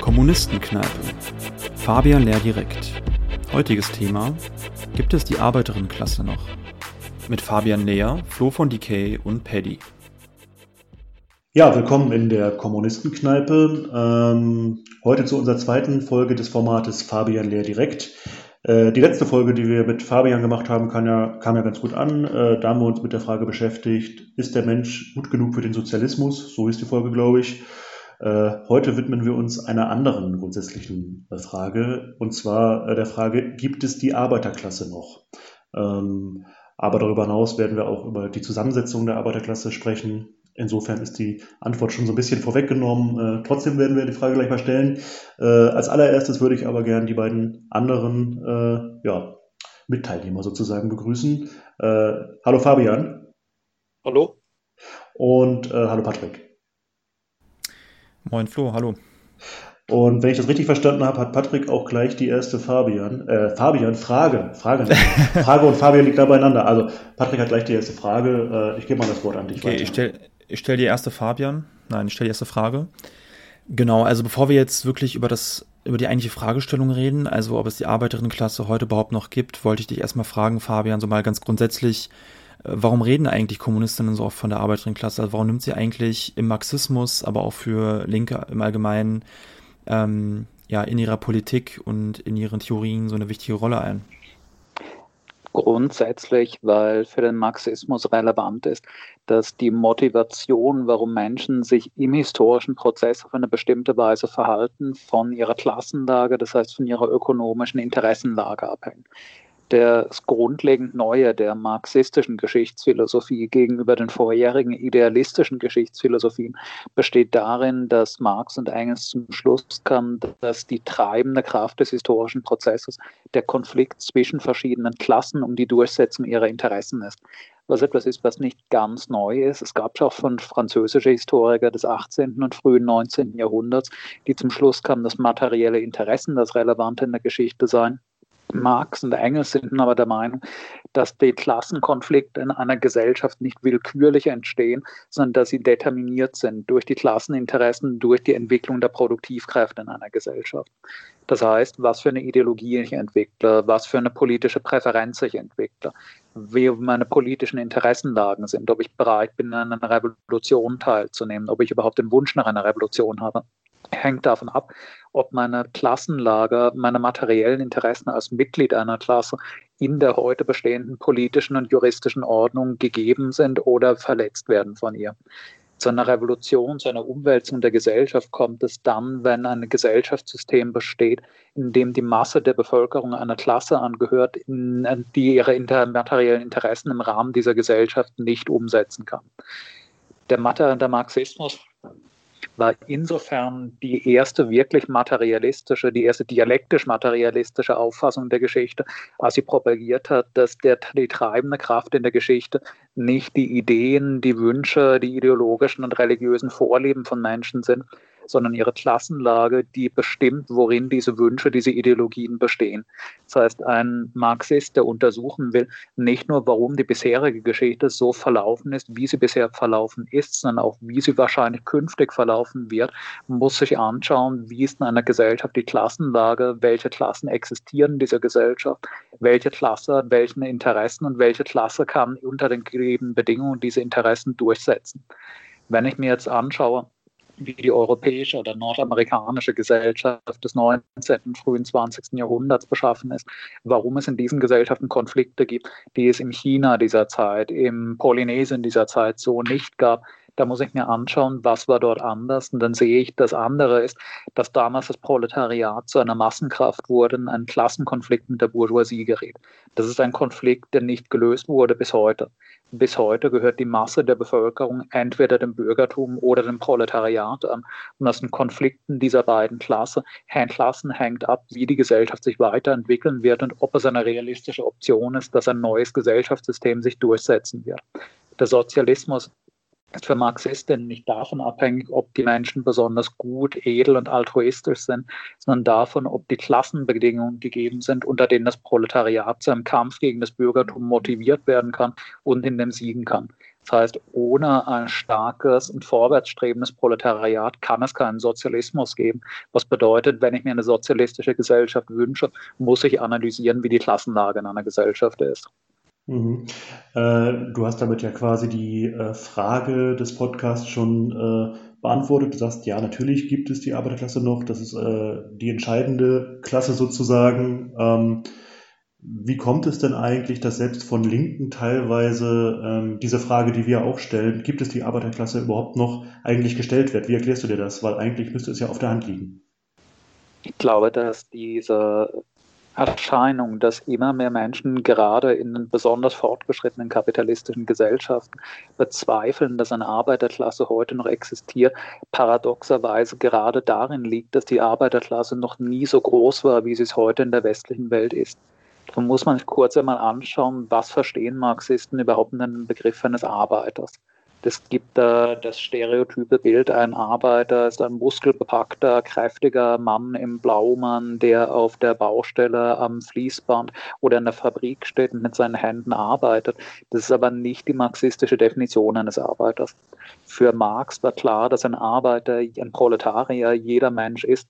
Kommunistenkneipe. Fabian Lehr direkt. Heutiges Thema: Gibt es die Arbeiterinnenklasse noch? Mit Fabian Lehr, Flo von Decay und Paddy. Ja, willkommen in der Kommunistenkneipe. Ähm, heute zu unserer zweiten Folge des Formates Fabian Lehr direkt. Äh, die letzte Folge, die wir mit Fabian gemacht haben, kam ja, kam ja ganz gut an. Äh, da haben wir uns mit der Frage beschäftigt, ist der Mensch gut genug für den Sozialismus? So ist die Folge, glaube ich. Äh, heute widmen wir uns einer anderen grundsätzlichen äh, Frage, und zwar der Frage, gibt es die Arbeiterklasse noch? Ähm, aber darüber hinaus werden wir auch über die Zusammensetzung der Arbeiterklasse sprechen. Insofern ist die Antwort schon so ein bisschen vorweggenommen. trotzdem werden wir die Frage gleich mal stellen. als allererstes würde ich aber gerne die beiden anderen ja, Mitteilnehmer sozusagen begrüßen. hallo Fabian. Hallo. Und hallo Patrick. Moin Flo, hallo. Und wenn ich das richtig verstanden habe, hat Patrick auch gleich die erste Fabian, äh, Fabian, Frage, Frage, Frage und Fabian liegt da beieinander. Also Patrick hat gleich die erste Frage. Äh, ich gebe mal das Wort an dich okay, weiter. Ich stelle ich stell die erste Fabian. Nein, ich stelle die erste Frage. Genau, also bevor wir jetzt wirklich über das über die eigentliche Fragestellung reden, also ob es die Arbeiterinnenklasse heute überhaupt noch gibt, wollte ich dich erstmal fragen, Fabian, so mal ganz grundsätzlich, warum reden eigentlich Kommunistinnen so oft von der Arbeiterinnenklasse? Also warum nimmt sie eigentlich im Marxismus, aber auch für Linke im Allgemeinen, ähm, ja, in ihrer Politik und in ihren Theorien so eine wichtige Rolle ein? Grundsätzlich, weil für den Marxismus relevant ist, dass die Motivation, warum Menschen sich im historischen Prozess auf eine bestimmte Weise verhalten, von ihrer Klassenlage, das heißt von ihrer ökonomischen Interessenlage abhängt. Das grundlegend Neue der marxistischen Geschichtsphilosophie gegenüber den vorherigen idealistischen Geschichtsphilosophien besteht darin, dass Marx und Engels zum Schluss kamen, dass die treibende Kraft des historischen Prozesses der Konflikt zwischen verschiedenen Klassen um die Durchsetzung ihrer Interessen ist was etwas ist, was nicht ganz neu ist. Es gab auch von französischen Historikern des 18. und frühen 19. Jahrhunderts, die zum Schluss kamen, dass materielle Interessen das Relevante in der Geschichte seien. Marx und Engels sind aber der Meinung, dass die Klassenkonflikte in einer Gesellschaft nicht willkürlich entstehen, sondern dass sie determiniert sind durch die Klasseninteressen, durch die Entwicklung der Produktivkräfte in einer Gesellschaft. Das heißt, was für eine Ideologie ich entwickle, was für eine politische Präferenz ich entwickle, wie meine politischen Interessenlagen sind, ob ich bereit bin, an einer Revolution teilzunehmen, ob ich überhaupt den Wunsch nach einer Revolution habe hängt davon ab, ob meine Klassenlage, meine materiellen Interessen als Mitglied einer Klasse in der heute bestehenden politischen und juristischen Ordnung gegeben sind oder verletzt werden von ihr. Zu einer Revolution, zu einer Umwälzung der Gesellschaft kommt es dann, wenn ein Gesellschaftssystem besteht, in dem die Masse der Bevölkerung einer Klasse angehört, die ihre materiellen Interessen im Rahmen dieser Gesellschaft nicht umsetzen kann. Der, Mathe, der Marxismus war insofern die erste wirklich materialistische, die erste dialektisch materialistische Auffassung der Geschichte, als sie propagiert hat, dass der, die treibende Kraft in der Geschichte nicht die Ideen, die Wünsche, die ideologischen und religiösen Vorlieben von Menschen sind, sondern ihre Klassenlage, die bestimmt, worin diese Wünsche, diese Ideologien bestehen. Das heißt, ein Marxist, der untersuchen will, nicht nur, warum die bisherige Geschichte so verlaufen ist, wie sie bisher verlaufen ist, sondern auch, wie sie wahrscheinlich künftig verlaufen wird, muss sich anschauen, wie ist in einer Gesellschaft die Klassenlage, welche Klassen existieren in dieser Gesellschaft, welche Klasse hat welche Interessen und welche Klasse kann unter den gegebenen Bedingungen diese Interessen durchsetzen. Wenn ich mir jetzt anschaue, wie die europäische oder nordamerikanische Gesellschaft des 19. und frühen 20. Jahrhunderts beschaffen ist, warum es in diesen Gesellschaften Konflikte gibt, die es in China dieser Zeit, im Polynesien dieser Zeit so nicht gab, da muss ich mir anschauen, was war dort anders. Und dann sehe ich, das andere ist, dass damals das Proletariat zu einer Massenkraft wurde, und ein Klassenkonflikt mit der Bourgeoisie gerät. Das ist ein Konflikt, der nicht gelöst wurde bis heute. Bis heute gehört die Masse der Bevölkerung entweder dem Bürgertum oder dem Proletariat an. Und aus den Konflikten dieser beiden Klasse, Klassen hängt ab, wie die Gesellschaft sich weiterentwickeln wird und ob es eine realistische Option ist, dass ein neues Gesellschaftssystem sich durchsetzen wird. Der Sozialismus für Marxistinnen nicht davon abhängig, ob die Menschen besonders gut, edel und altruistisch sind, sondern davon, ob die Klassenbedingungen gegeben sind, unter denen das Proletariat zu einem Kampf gegen das Bürgertum motiviert werden kann und in dem siegen kann. Das heißt, ohne ein starkes und vorwärtsstrebendes Proletariat kann es keinen Sozialismus geben. Was bedeutet, wenn ich mir eine sozialistische Gesellschaft wünsche, muss ich analysieren, wie die Klassenlage in einer Gesellschaft ist. Mhm. Äh, du hast damit ja quasi die äh, Frage des Podcasts schon äh, beantwortet. Du sagst, ja, natürlich gibt es die Arbeiterklasse noch. Das ist äh, die entscheidende Klasse sozusagen. Ähm, wie kommt es denn eigentlich, dass selbst von Linken teilweise ähm, diese Frage, die wir auch stellen, gibt es die Arbeiterklasse überhaupt noch, eigentlich gestellt wird? Wie erklärst du dir das? Weil eigentlich müsste es ja auf der Hand liegen. Ich glaube, dass diese Erscheinung, dass immer mehr Menschen gerade in besonders fortgeschrittenen kapitalistischen Gesellschaften bezweifeln, dass eine Arbeiterklasse heute noch existiert, paradoxerweise gerade darin liegt, dass die Arbeiterklasse noch nie so groß war, wie sie es heute in der westlichen Welt ist. Da muss man sich kurz einmal anschauen, was verstehen Marxisten überhaupt in den Begriff eines Arbeiters. Es gibt äh, das stereotype Bild, ein Arbeiter ist ein muskelbepackter, kräftiger Mann im Blaumann, der auf der Baustelle am Fließband oder in der Fabrik steht und mit seinen Händen arbeitet. Das ist aber nicht die marxistische Definition eines Arbeiters. Für Marx war klar, dass ein Arbeiter, ein Proletarier, jeder Mensch ist,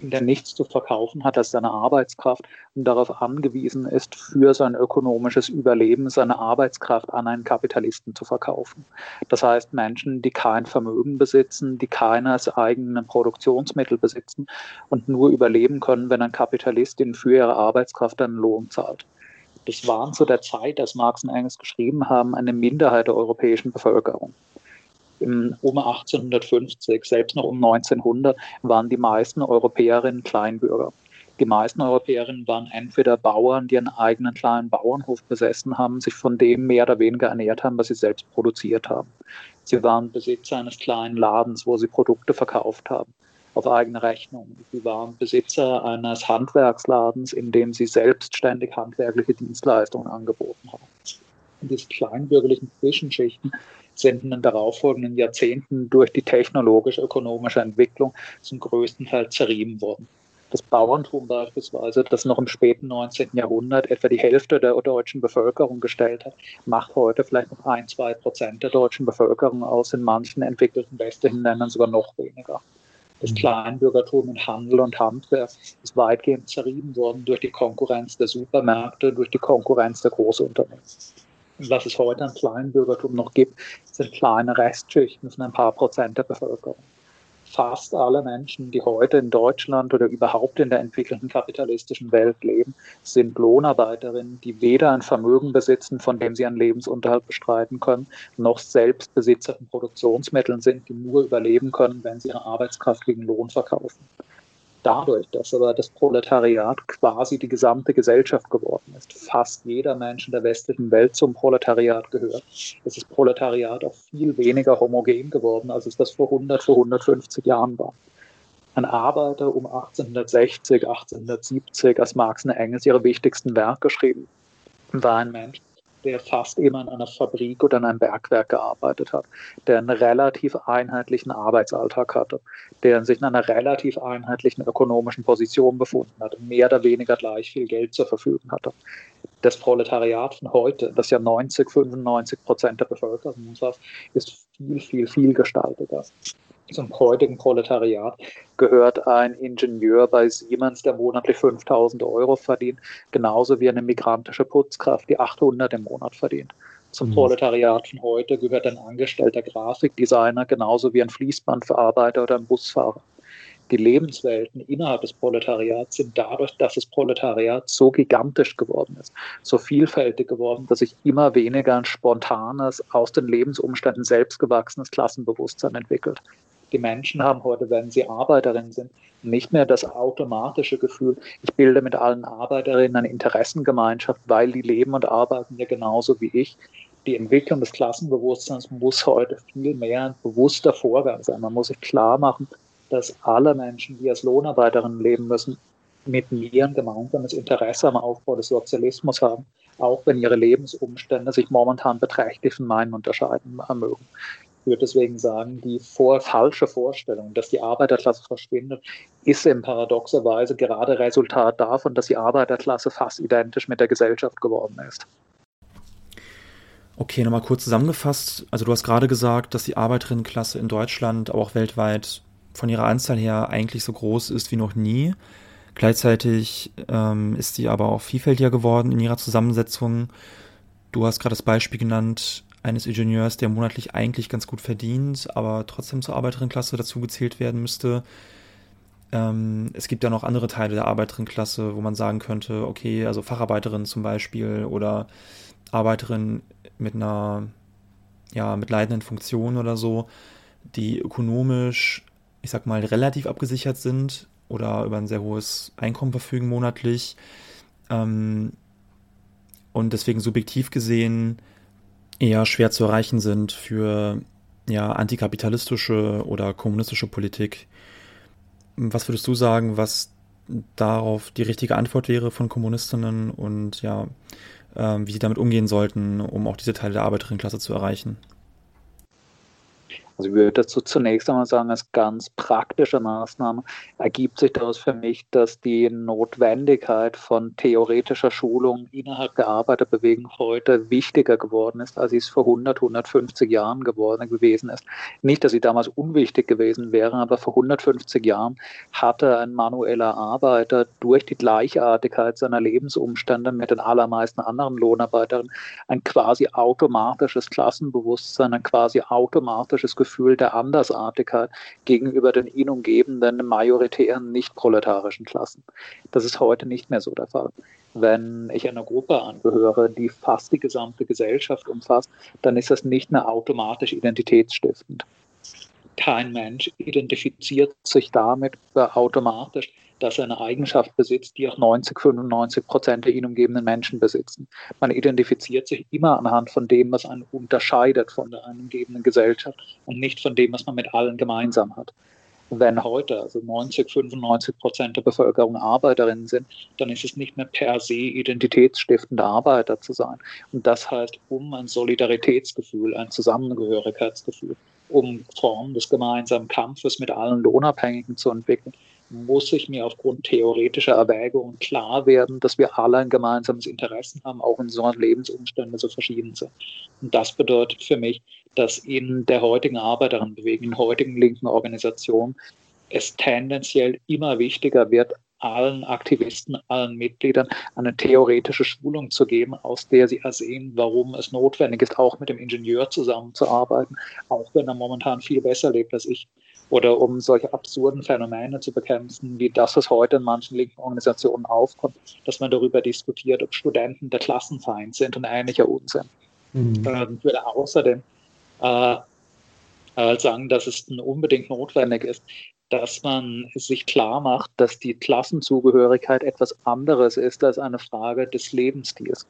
der nichts zu verkaufen hat als seine Arbeitskraft und darauf angewiesen ist, für sein ökonomisches Überleben seine Arbeitskraft an einen Kapitalisten zu verkaufen. Das heißt, Menschen, die kein Vermögen besitzen, die keines eigenen Produktionsmittel besitzen und nur überleben können, wenn ein Kapitalist ihnen für ihre Arbeitskraft einen Lohn zahlt. Das waren zu der Zeit, als Marx und Engels geschrieben haben, eine Minderheit der europäischen Bevölkerung um 1850, selbst noch um 1900, waren die meisten Europäerinnen Kleinbürger. Die meisten Europäerinnen waren entweder Bauern, die einen eigenen kleinen Bauernhof besessen haben, sich von dem mehr oder weniger ernährt haben, was sie selbst produziert haben. Sie waren Besitzer eines kleinen Ladens, wo sie Produkte verkauft haben, auf eigene Rechnung. Sie waren Besitzer eines Handwerksladens, in dem sie selbstständig handwerkliche Dienstleistungen angeboten haben. Diese kleinbürgerlichen Zwischenschichten sind in den darauffolgenden Jahrzehnten durch die technologisch-ökonomische Entwicklung zum größten Teil zerrieben worden. Das Bauerntum beispielsweise, das noch im späten 19. Jahrhundert etwa die Hälfte der deutschen Bevölkerung gestellt hat, macht heute vielleicht noch ein, zwei Prozent der deutschen Bevölkerung aus, in manchen entwickelten westlichen Ländern sogar noch weniger. Das mhm. Kleinbürgertum in Handel und Handwerk ist weitgehend zerrieben worden durch die Konkurrenz der Supermärkte, durch die Konkurrenz der Großunternehmen was es heute an Kleinbürgertum noch gibt, sind kleine Restschichten von ein paar Prozent der Bevölkerung. Fast alle Menschen, die heute in Deutschland oder überhaupt in der entwickelten kapitalistischen Welt leben, sind Lohnarbeiterinnen, die weder ein Vermögen besitzen, von dem sie einen Lebensunterhalt bestreiten können, noch selbst Besitzer von Produktionsmitteln sind, die nur überleben können, wenn sie ihre Arbeitskraft gegen Lohn verkaufen dadurch, dass aber das Proletariat quasi die gesamte Gesellschaft geworden ist, fast jeder Mensch in der westlichen Welt zum Proletariat gehört, ist das Proletariat auch viel weniger homogen geworden, als es das vor 100, vor 150 Jahren war. Ein Arbeiter um 1860, 1870, als Marx und Engels ihre wichtigsten Werke geschrieben, war ein Mensch, der fast immer in einer Fabrik oder in einem Bergwerk gearbeitet hat, der einen relativ einheitlichen Arbeitsalltag hatte, der sich in einer relativ einheitlichen ökonomischen Position befunden hat, mehr oder weniger gleich viel Geld zur Verfügung hatte. Das Proletariat von heute, das ja 90, 95 Prozent der Bevölkerung ist viel, viel, viel gestaltiger zum heutigen Proletariat gehört ein Ingenieur bei Siemens, der monatlich 5000 Euro verdient, genauso wie eine migrantische Putzkraft, die 800 im Monat verdient. Zum mhm. Proletariat von heute gehört ein angestellter Grafikdesigner, genauso wie ein Fließbandverarbeiter oder ein Busfahrer. Die Lebenswelten innerhalb des Proletariats sind dadurch, dass das Proletariat so gigantisch geworden ist, so vielfältig geworden, dass sich immer weniger ein spontanes, aus den Lebensumständen selbst gewachsenes Klassenbewusstsein entwickelt. Die Menschen haben heute, wenn sie Arbeiterinnen sind, nicht mehr das automatische Gefühl, ich bilde mit allen Arbeiterinnen eine Interessengemeinschaft, weil die leben und arbeiten ja genauso wie ich. Die Entwicklung des Klassenbewusstseins muss heute viel mehr ein bewusster Vorgang sein. Man muss sich klar machen, dass alle Menschen, die als Lohnarbeiterinnen leben müssen, mit mir ein gemeinsames Interesse am Aufbau des Sozialismus haben, auch wenn ihre Lebensumstände sich momentan beträchtlich von meinen unterscheiden mögen würde deswegen sagen, die vor, falsche Vorstellung, dass die Arbeiterklasse verschwindet, ist in paradoxer Weise gerade Resultat davon, dass die Arbeiterklasse fast identisch mit der Gesellschaft geworden ist. Okay, nochmal kurz zusammengefasst. Also du hast gerade gesagt, dass die Arbeiterinnenklasse in Deutschland, aber auch weltweit von ihrer Anzahl her eigentlich so groß ist wie noch nie. Gleichzeitig ähm, ist sie aber auch vielfältiger geworden in ihrer Zusammensetzung. Du hast gerade das Beispiel genannt eines Ingenieurs, der monatlich eigentlich ganz gut verdient, aber trotzdem zur Arbeiterinnenklasse dazu gezählt werden müsste. Ähm, es gibt ja noch andere Teile der Arbeiterinnenklasse, wo man sagen könnte, okay, also Facharbeiterin zum Beispiel oder Arbeiterin mit einer, ja, mit leitenden Funktionen oder so, die ökonomisch, ich sag mal, relativ abgesichert sind oder über ein sehr hohes Einkommen verfügen monatlich. Ähm, und deswegen subjektiv gesehen eher schwer zu erreichen sind für ja, antikapitalistische oder kommunistische Politik. Was würdest du sagen, was darauf die richtige Antwort wäre von Kommunistinnen und ja, ähm, wie sie damit umgehen sollten, um auch diese Teile der Arbeiterinnenklasse zu erreichen? Also ich würde dazu zunächst einmal sagen, als ganz praktische Maßnahme ergibt sich daraus für mich, dass die Notwendigkeit von theoretischer Schulung innerhalb der Arbeiterbewegung heute wichtiger geworden ist, als es vor 100, 150 Jahren geworden gewesen ist. Nicht, dass sie damals unwichtig gewesen wäre, aber vor 150 Jahren hatte ein manueller Arbeiter durch die Gleichartigkeit seiner Lebensumstände mit den allermeisten anderen Lohnarbeitern ein quasi automatisches Klassenbewusstsein, ein quasi automatisches Gefühl Gefühl der Andersartigkeit gegenüber den ihn umgebenden majoritären nicht-proletarischen Klassen. Das ist heute nicht mehr so der Fall. Wenn ich einer Gruppe angehöre, die fast die gesamte Gesellschaft umfasst, dann ist das nicht mehr automatisch identitätsstiftend. Kein Mensch identifiziert sich damit automatisch dass er eine Eigenschaft besitzt, die auch 90, 95 Prozent der ihn umgebenden Menschen besitzen. Man identifiziert sich immer anhand von dem, was einen unterscheidet von der umgebenden Gesellschaft und nicht von dem, was man mit allen gemeinsam hat. Wenn heute also 90, 95 Prozent der Bevölkerung Arbeiterinnen sind, dann ist es nicht mehr per se identitätsstiftender Arbeiter zu sein. Und das heißt, um ein Solidaritätsgefühl, ein Zusammengehörigkeitsgefühl, um Formen des gemeinsamen Kampfes mit allen Lohnabhängigen zu entwickeln, muss ich mir aufgrund theoretischer Erwägungen klar werden, dass wir alle ein gemeinsames Interesse haben, auch wenn so Lebensumstände so verschieden sind. Und das bedeutet für mich, dass in der heutigen Arbeiterinnenbewegung, in heutigen linken Organisationen es tendenziell immer wichtiger wird, allen Aktivisten, allen Mitgliedern eine theoretische Schulung zu geben, aus der sie ersehen, warum es notwendig ist, auch mit dem Ingenieur zusammenzuarbeiten, auch wenn er momentan viel besser lebt als ich oder um solche absurden Phänomene zu bekämpfen, wie das, was heute in manchen linken Organisationen aufkommt, dass man darüber diskutiert, ob Studenten der Klassenfeind sind und ähnlicher Unsinn. Mhm. Ähm, ich würde außerdem äh, äh, sagen, dass es unbedingt notwendig ist, dass man sich klar macht, dass die Klassenzugehörigkeit etwas anderes ist als eine Frage des Lebensstils.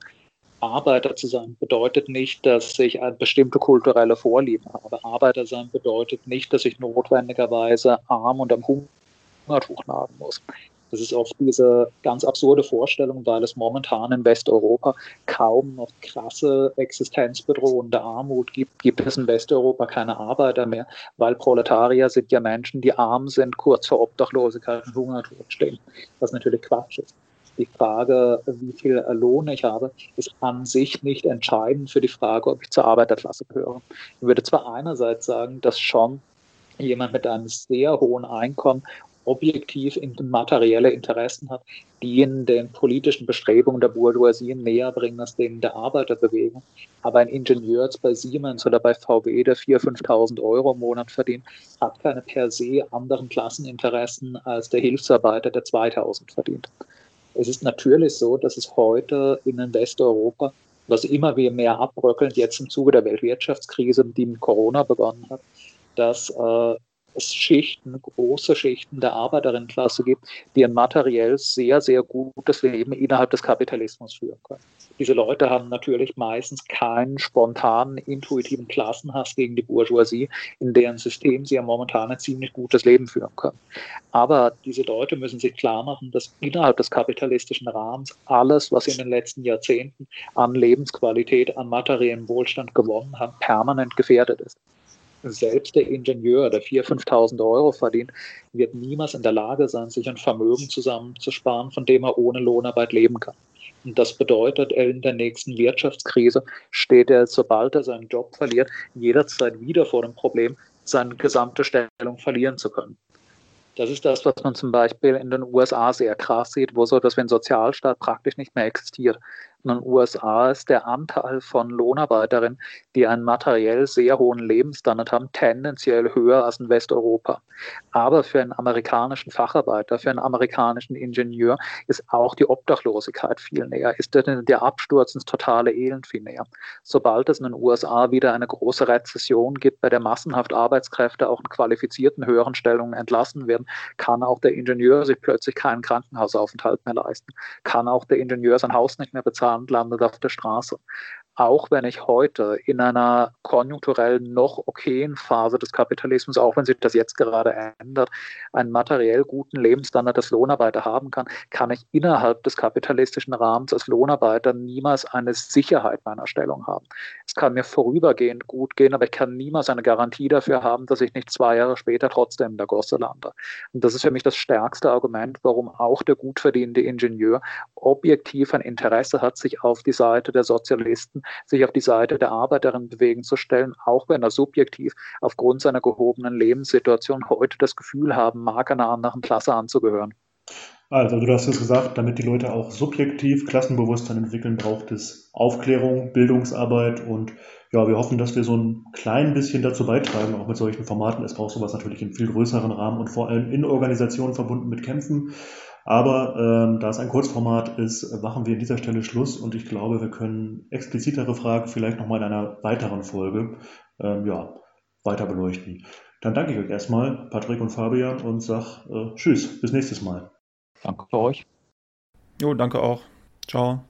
Arbeiter zu sein bedeutet nicht, dass ich eine bestimmte kulturelle Vorlieben habe. Arbeiter sein bedeutet nicht, dass ich notwendigerweise arm und am Hungertuch nagen muss. Das ist oft diese ganz absurde Vorstellung, weil es momentan in Westeuropa kaum noch krasse existenzbedrohende Armut gibt, gibt es in Westeuropa keine Arbeiter mehr, weil Proletarier sind ja Menschen, die arm sind, kurz vor Obdachlosigkeit und Hungertod stehen, was natürlich Quatsch ist. Die Frage, wie viel Lohn ich habe, ist an sich nicht entscheidend für die Frage, ob ich zur Arbeiterklasse gehöre. Ich würde zwar einerseits sagen, dass schon jemand mit einem sehr hohen Einkommen objektiv materielle Interessen hat, die in den politischen Bestrebungen der Bourgeoisie näher bringen als denen der Arbeiterbewegung. Aber ein Ingenieur bei Siemens oder bei VW, der 4.000, 5.000 Euro im Monat verdient, hat keine per se anderen Klasseninteressen als der Hilfsarbeiter, der 2.000 verdient. Es ist natürlich so, dass es heute in Westeuropa, was immer wieder mehr abbröckelt, jetzt im Zuge der Weltwirtschaftskrise, die mit Corona begonnen hat, dass äh, es Schichten, große Schichten der Arbeiterinnenklasse gibt, die ein materiell sehr, sehr gutes Leben innerhalb des Kapitalismus führen können. Diese Leute haben natürlich meistens keinen spontanen, intuitiven Klassenhass gegen die Bourgeoisie, in deren System sie ja momentan ein ziemlich gutes Leben führen können. Aber diese Leute müssen sich klar machen, dass innerhalb des kapitalistischen Rahmens alles, was sie in den letzten Jahrzehnten an Lebensqualität, an materiellem Wohlstand gewonnen haben, permanent gefährdet ist selbst der Ingenieur, der 4.000, 5.000 Euro verdient, wird niemals in der Lage sein, sich ein Vermögen zusammenzusparen, von dem er ohne Lohnarbeit leben kann. Und das bedeutet, in der nächsten Wirtschaftskrise steht er, sobald er seinen Job verliert, jederzeit wieder vor dem Problem, seine gesamte Stellung verlieren zu können. Das ist das, was man zum Beispiel in den USA sehr krass sieht, wo so, dass wenn Sozialstaat praktisch nicht mehr existiert. In den USA ist der Anteil von Lohnarbeiterinnen, die einen materiell sehr hohen Lebensstandard haben, tendenziell höher als in Westeuropa. Aber für einen amerikanischen Facharbeiter, für einen amerikanischen Ingenieur ist auch die Obdachlosigkeit viel näher, ist der Absturz ins totale Elend viel näher. Sobald es in den USA wieder eine große Rezession gibt, bei der massenhaft Arbeitskräfte auch in qualifizierten höheren Stellungen entlassen werden, kann auch der Ingenieur sich plötzlich keinen Krankenhausaufenthalt mehr leisten, kann auch der Ingenieur sein Haus nicht mehr bezahlen und landet auf der Straße auch wenn ich heute in einer konjunkturell noch okayen Phase des Kapitalismus, auch wenn sich das jetzt gerade ändert, einen materiell guten Lebensstandard des Lohnarbeiter haben kann, kann ich innerhalb des kapitalistischen Rahmens als Lohnarbeiter niemals eine Sicherheit meiner Stellung haben. Es kann mir vorübergehend gut gehen, aber ich kann niemals eine Garantie dafür haben, dass ich nicht zwei Jahre später trotzdem in der Gosse lande. Und das ist für mich das stärkste Argument, warum auch der gut verdienende Ingenieur objektiv ein Interesse hat, sich auf die Seite der Sozialisten sich auf die Seite der Arbeiterin bewegen zu stellen, auch wenn er subjektiv aufgrund seiner gehobenen Lebenssituation heute das Gefühl haben mag, einer anderen Klasse anzugehören. Also, du hast es gesagt, damit die Leute auch subjektiv Klassenbewusstsein entwickeln, braucht es Aufklärung, Bildungsarbeit und ja, wir hoffen, dass wir so ein klein bisschen dazu beitragen, auch mit solchen Formaten. Es braucht sowas natürlich in viel größeren Rahmen und vor allem in Organisationen verbunden mit Kämpfen. Aber ähm, da es ein Kurzformat ist, machen wir an dieser Stelle Schluss und ich glaube, wir können explizitere Fragen vielleicht nochmal in einer weiteren Folge ähm, ja, weiter beleuchten. Dann danke ich euch erstmal, Patrick und Fabian, und sag äh, Tschüss, bis nächstes Mal. Danke für euch. Jo, danke auch. Ciao.